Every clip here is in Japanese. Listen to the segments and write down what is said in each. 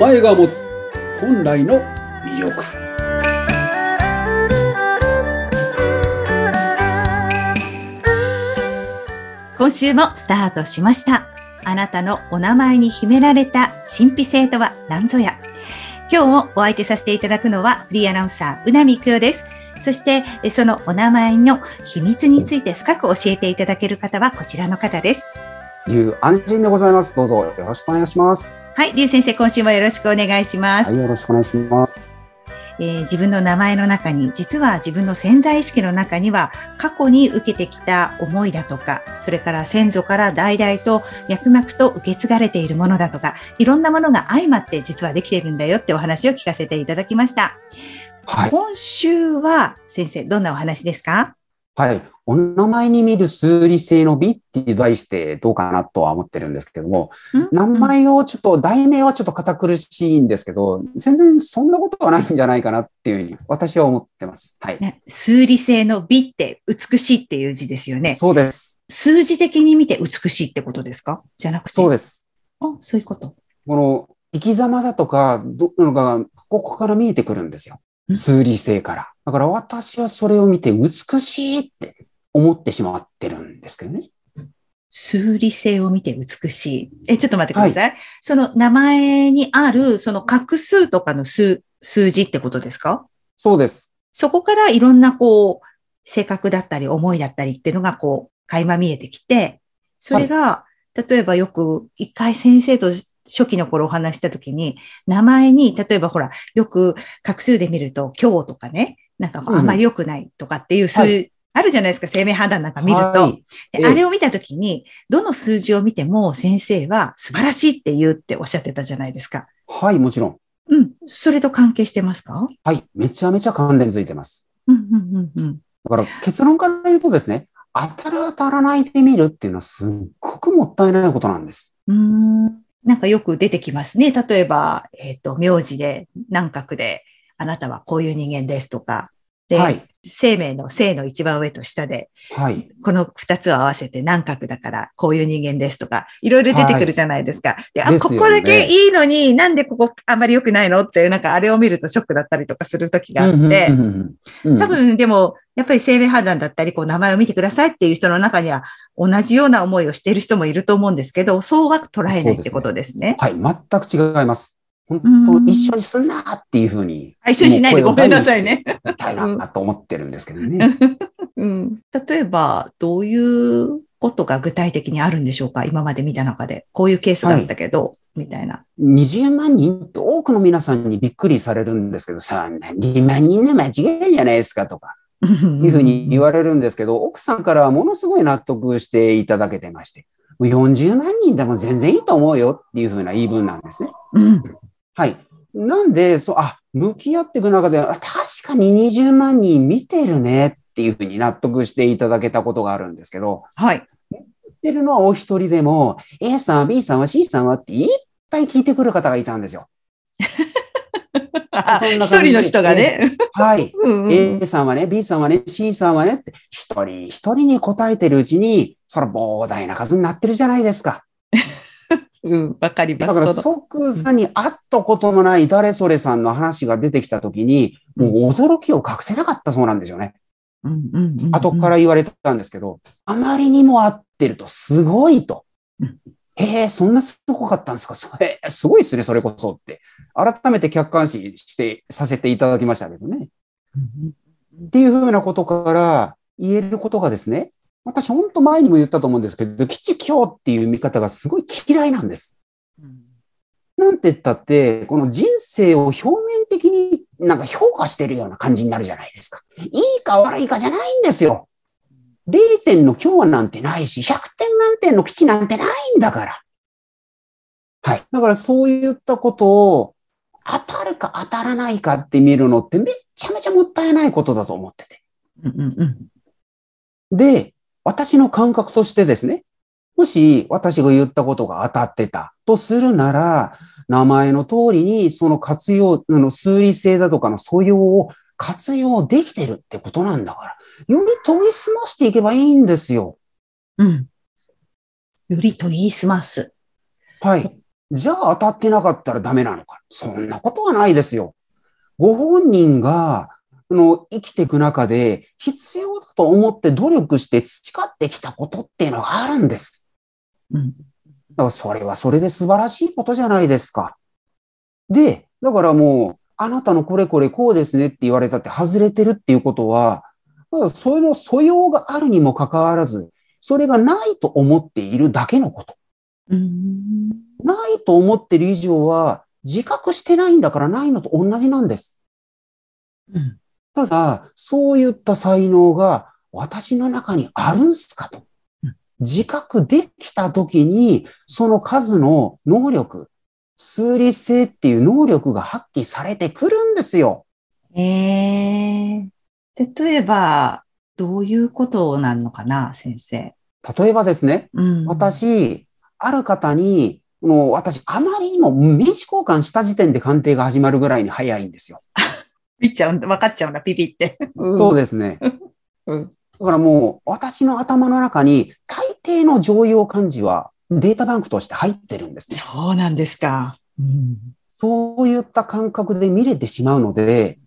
前が持つ本来の魅力今週もスタートしました。あなたのお名前に秘められた神秘性とは何ぞや。今日もお相手させていただくのはフリーアナウンサー、うなみくよです。そして、そのお名前の秘密について深く教えていただける方はこちらの方です。いう安心でございます。どうぞよろしくお願いします。はい、りゅう先生、今週もよろしくお願いします。はい、よろしくお願いします。えー自分の名前の中に、実は自分の潜在意識の中には、過去に受けてきた思いだとか、それから先祖から代々と脈々と受け継がれているものだとか、いろんなものが相まって実はできているんだよってお話を聞かせていただきました。はい。今週は、先生、どんなお話ですか？はい。お名前に見る数理性の美っていう題してどうかなとは思ってるんですけども、名前をちょっと、題名はちょっと堅苦しいんですけど、全然そんなことはないんじゃないかなっていうふうに私は思ってます。はい。ね数理性の美って美しいっていう字ですよね。そうです。数字的に見て美しいってことですか？じゃなくて。でそうです。あ、そういうこと。この生き様だとか、どうのが、ここから見えてくるんですよん。数理性から。だから私はそれを見て美しいって思ってしまってるんですけどね。数理性を見て美しい。え、ちょっと待ってください。その名前にある、その画数とかの数、数字ってことですか？そうです。そこからいろんなこう、性格だったり思いだったりっていうのがこう、垣間見えてきて、それが、例えばよく一回先生と初期の頃お話したときに、名前に、例えばほら、よく画数で見ると、今日とかね、なんかあんまり良くないとかっていう、そういう、あるじゃないですか、生命判断なんか見ると。はいあれを見たときに、どの数字を見ても先生は素晴らしいって言うっておっしゃってたじゃないですか。はい、もちろん。うん。それと関係してますか？はい、めちゃめちゃ関連づいてます。うん、うん、うん、うん。だから結論から言うとですね、当たる当たらないで見るっていうのはすっごくもったいないことなんです。うーん。なんかよく出てきますね。例えば、えっ、と、名字で、南角で、あなたはこういう人間ですとか。で、はい生命の生の一番上と下で、はい。この二つを合わせて南角だから、こういう人間ですとか、いろいろ出てくるじゃないですか。で、あ、ですよねここだけいいのに、なんでここあんまり良くないのっていう、なんかあれを見るとショックだったりとかする時があって、多分でも、やっぱり生命判断だったり、こう名前を見てくださいっていう人の中には、同じような思いをしている人もいると思うんですけど、そうは捉えないってことですね。はい、全く違います。本うん当一緒にすんなっていうふうに。あ一緒にしないでごめんなさいね。みたいなと思ってるんですけどね。うん、例えば、どういうことが具体的にあるんでしょうか？今まで見た中で。こういうケースがあったけど、みたいな。20万人って多くの皆さんにびっくりされるんですけど、そんな2万人の間違いじゃないですかとか、いいうふうに言われるんですけど、奥さんからはものすごい納得していただけてまして、もう40万人でも全然いいと思うよっていうふうな言い分なんですね。うん。はい。なんで、そう、あ、向き合っていく中で、あ確かに20万人見てるねっていうふうに納得していただけたことがあるんですけど、はい。言ってるのはお一人でも、A さん、B さんは C さんはっていっぱい聞いてくる方がいたんですよ。一人の人がね。はい。うんうん A さんはね、B さんはね、C さんはねって、一人一人に答えてるうちに、それ膨大な数になってるじゃないですか。うん、わかります。だから即座に会ったことのない誰それさんの話が出てきたときに、もう驚きを隠せなかったそうなんですよね。うんうんうんうん後から言われたんですけど、あまりにも合ってるとすごいとうん。へえ、そんなすごかったんですか？それ、すごいっすね、それこそって。改めて客観視して、させていただきましたけどね。っていうふうなことから言えることがですね、私本当前にも言ったと思うんですけど、吉凶っていう見方がすごい嫌いなんです。うんなんて言ったって、この人生を表面的になんか評価してるような感じになるじゃないですか。いいか悪いかじゃないんですよ。0点の今日なんてないし、100点満点の基地なんてないんだから。はい。だからそういったことを当たるか当たらないかって見るのってめっちゃめちゃもったいないことだと思ってて。うんうんうんで、私の感覚としてですね、もし私が言ったことが当たってたとするなら、名前の通りにその活用、あの数理性だとかの素養を活用できてるってことなんだから、より研ぎ澄ましていけばいいんですよ。うん。より研ぎ澄ます。はい。じゃあ当たってなかったらダメなのか。そんなことはないですよ。ご本人が、あの、生きていく中で必要だと思って努力して培ってきたことっていうのがあるんです。うん。だからそれはそれで素晴らしいことじゃないですか。で、だからもう、あなたのこれこれこうですねって言われたって外れてるっていうことは、まだその素養があるにもかかわらず、それがないと思っているだけのこと。うん。ないと思ってる以上は、自覚してないんだからないのと同じなんです。うん。ただ、そういった才能が私の中にあるんすかとうん。自覚できたときに、その数の能力、数理性っていう能力が発揮されてくるんですよ。ええ例えば、どういうことなのかな、先生。例えばですね、うん。私、ある方に、もう私、あまりにも名刺交換した時点で鑑定が始まるぐらいに早いんですよ。ピッちゃうんだ、分かっちゃうんだ、ピピって。うんそうですね。うん。だからもう、私の頭の中に、大抵の常用漢字はデータバンクとして入ってるんですね。そうなんですか。うん。そういった感覚で見れてしまうので、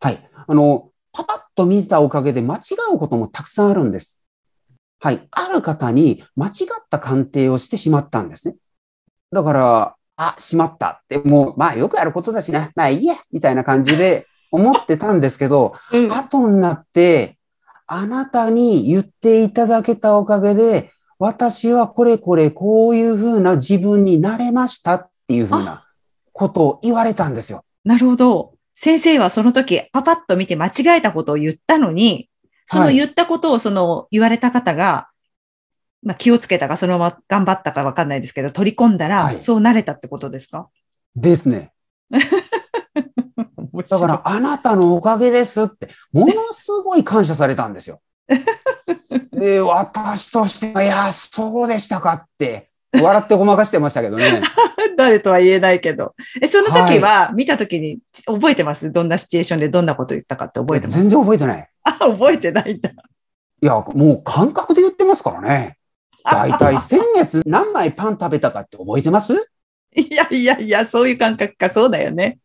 はい。あの、パパッと見たおかげで間違うこともたくさんあるんです。はい。ある方に間違った鑑定をしてしまったんですね。だから、あ、しまったって、もう、まあよくあることだしな、まあいいや、みたいな感じで思ってたんですけど、うん後になって、あなたに言っていただけたおかげで、私はこれこれこういうふうな自分になれましたっていうふうなことを言われたんですよ。なるほど。先生はその時、パパッと見て間違えたことを言ったのに、そのはい言ったことをその言われた方が、まあ気をつけたかそのまま頑張ったかわかんないですけど、取り込んだら、はいそうなれたってことですか？ですね。だから、あなたのおかげですって、ものすごい感謝されたんですよ。で、私としては、いや、そうでしたかって、笑ってごまかしてましたけどね。誰とは言えないけど。え、その時は、見た時に覚えてます？どんなシチュエーションでどんなこと言ったかって覚えてます？全然覚えてない。あ、覚えてないんだ。いや、もう感覚で言ってますからね。だいたい先月何枚パン食べたかって覚えてます？いやいやいや、そういう感覚か、そうだよね。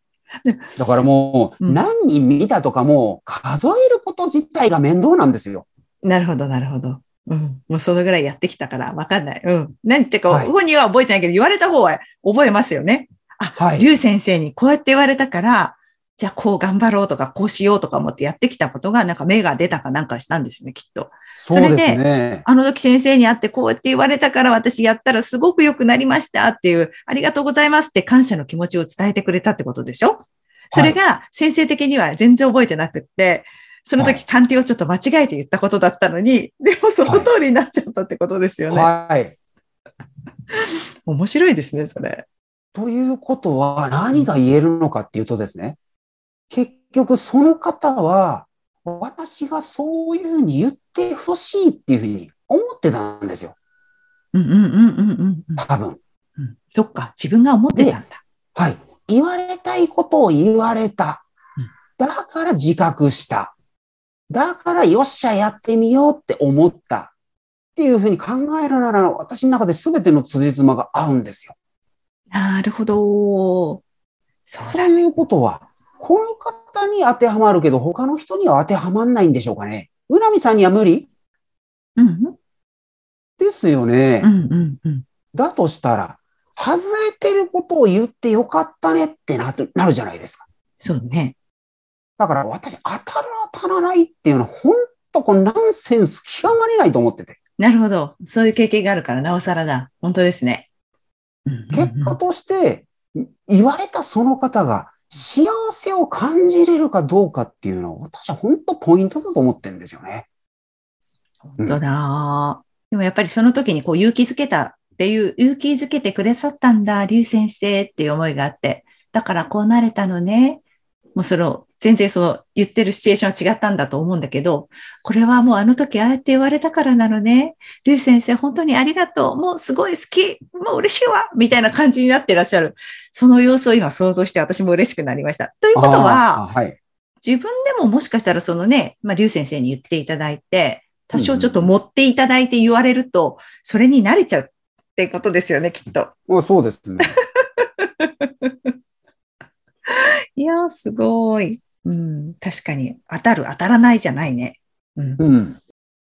だからもう、うん何人見たとかも数えること自体が面倒なんですよ。なるほど、なるほど。うん。もうそのぐらいやってきたから、わかんない。うん。何言ってか、はい本人は覚えてないけど、言われた方は覚えますよね。あ、はい劉先生にこうやって言われたから、じゃあこう頑張ろうとか、こうしようとか思ってやってきたことが、なんか目が出たかなんかしたんですよね、きっと。そうですそれね。あの時先生に会ってこうやって言われたから私やったらすごく良くなりましたっていう、ありがとうございますって感謝の気持ちを伝えてくれたってことでしょ？それが先生的には全然覚えてなくって、そのはい時鑑定をちょっと間違えて言ったことだったのに、でもその通りになっちゃったってことですよね。はい。面白いですね、それ。ということは何が言えるのかっていうとですね、結局その方は私がそういうふうに言ってほしいっていうふうに思ってたんですよ。うんうんうんうんうんうん多分。うん。そっか、自分が思ってたんだ。はい。言われたいことを言われたうん。だから自覚した。だからよっしゃやってみようって思った。っていうふうに考えるなら私の中で全ての辻褄が合うんですよ。なるほど。そうだ。ということは、この方に当てはまるけど他の人には当てはまんないんでしょうかね。うなみさんには無理？うんうんですよね。うんうんうん。だとしたら、外れてることを言ってよかったねってなるなるじゃないですか。そうね。だから私、当たる当たらないっていうのは、本当このナンセンス極まりないと思ってて。なるほど。そういう経験があるから、なおさらだ。本当ですね。結果として、言われたその方が幸せを感じれるかどうかっていうのは、私は本当ポイントだと思ってるんですよね。本当だ。でもやっぱりその時にこう勇気づけたっていう、勇気づけてくださったんだ、竜先生っていう思いがあって、だからこうなれたのね。もうその、全然その言ってるシチュエーションは違ったんだと思うんだけど、これはもうあの時ああやって言われたからなのね。竜先生本当にありがとう。もうすごい好き。もう嬉しいわ。みたいな感じになってらっしゃる。その様子を今想像して私も嬉しくなりました。ということは、はい。自分でももしかしたらそのね、まあ、竜先生に言っていただいて、多少ちょっと持っていただいて言われると、それに慣れちゃうってことですよね、きっと。そうですね。いやー、すごい。うん、確かに、当たる、当たらないじゃないね。うん。うん。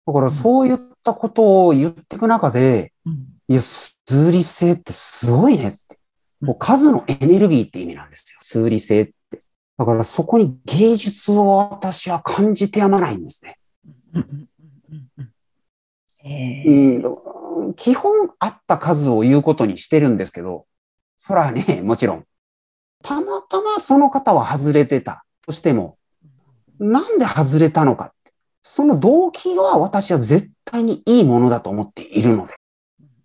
だからそういったことを言っていく中で、うんいや、数理性ってすごいねって。うんもう数のエネルギーって意味なんですよ。数理性って。だからそこに芸術を私は感じてやまないんですね。うんえうーん、基本あった数を言うことにしてるんですけど、そらね、もちろん。たまたまその方は外れてた。としても、なんで外れたのかって。その動機は私は絶対にいいものだと思っているので、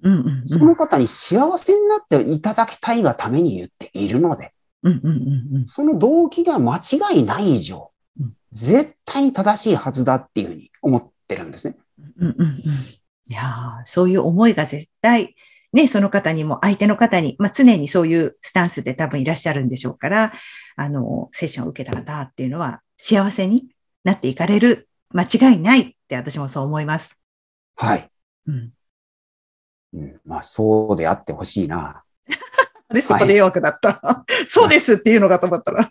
うんうんうん。その方に幸せになっていただきたいがために言っているので、うんうんうんうん。その動機が間違いない以上うん、絶対に正しいはずだっていうふうに思ってるんですね。うんうんうん。いやーそういう思いが絶対、ね、その方にも相手の方に、まあ、常にそういうスタンスで多分いらっしゃるんでしょうから、あの、セッションを受けた方っていうのは幸せになっていかれる、間違いないって私もそう思います。はい。うん。うん、まあ、そうであってほしいな。あれ、そこで弱くなった。そうですっていうのかと思ったら。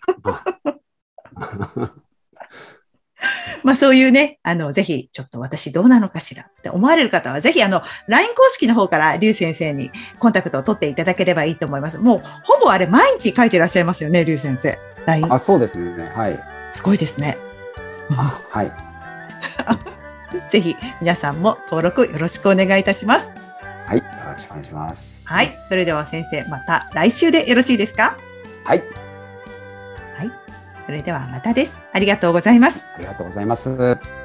まあそういうね、あの、ぜひ、ちょっと私どうなのかしらって思われる方は、ぜひ、あの、LINE 公式の方から、リュウ先生にコンタクトを取っていただければいいと思います。もう、ほぼあれ、毎日書いていらっしゃいますよね、リュウ先生。LINE。あ、そうですね。はい。すごいですね。あ、はい。ぜひ、皆さんも登録よろしくお願いいたします。はい。よろしくお願いします。はい。それでは先生、また来週でよろしいですか？はい。それではまたです。ありがとうございます。ありがとうございます。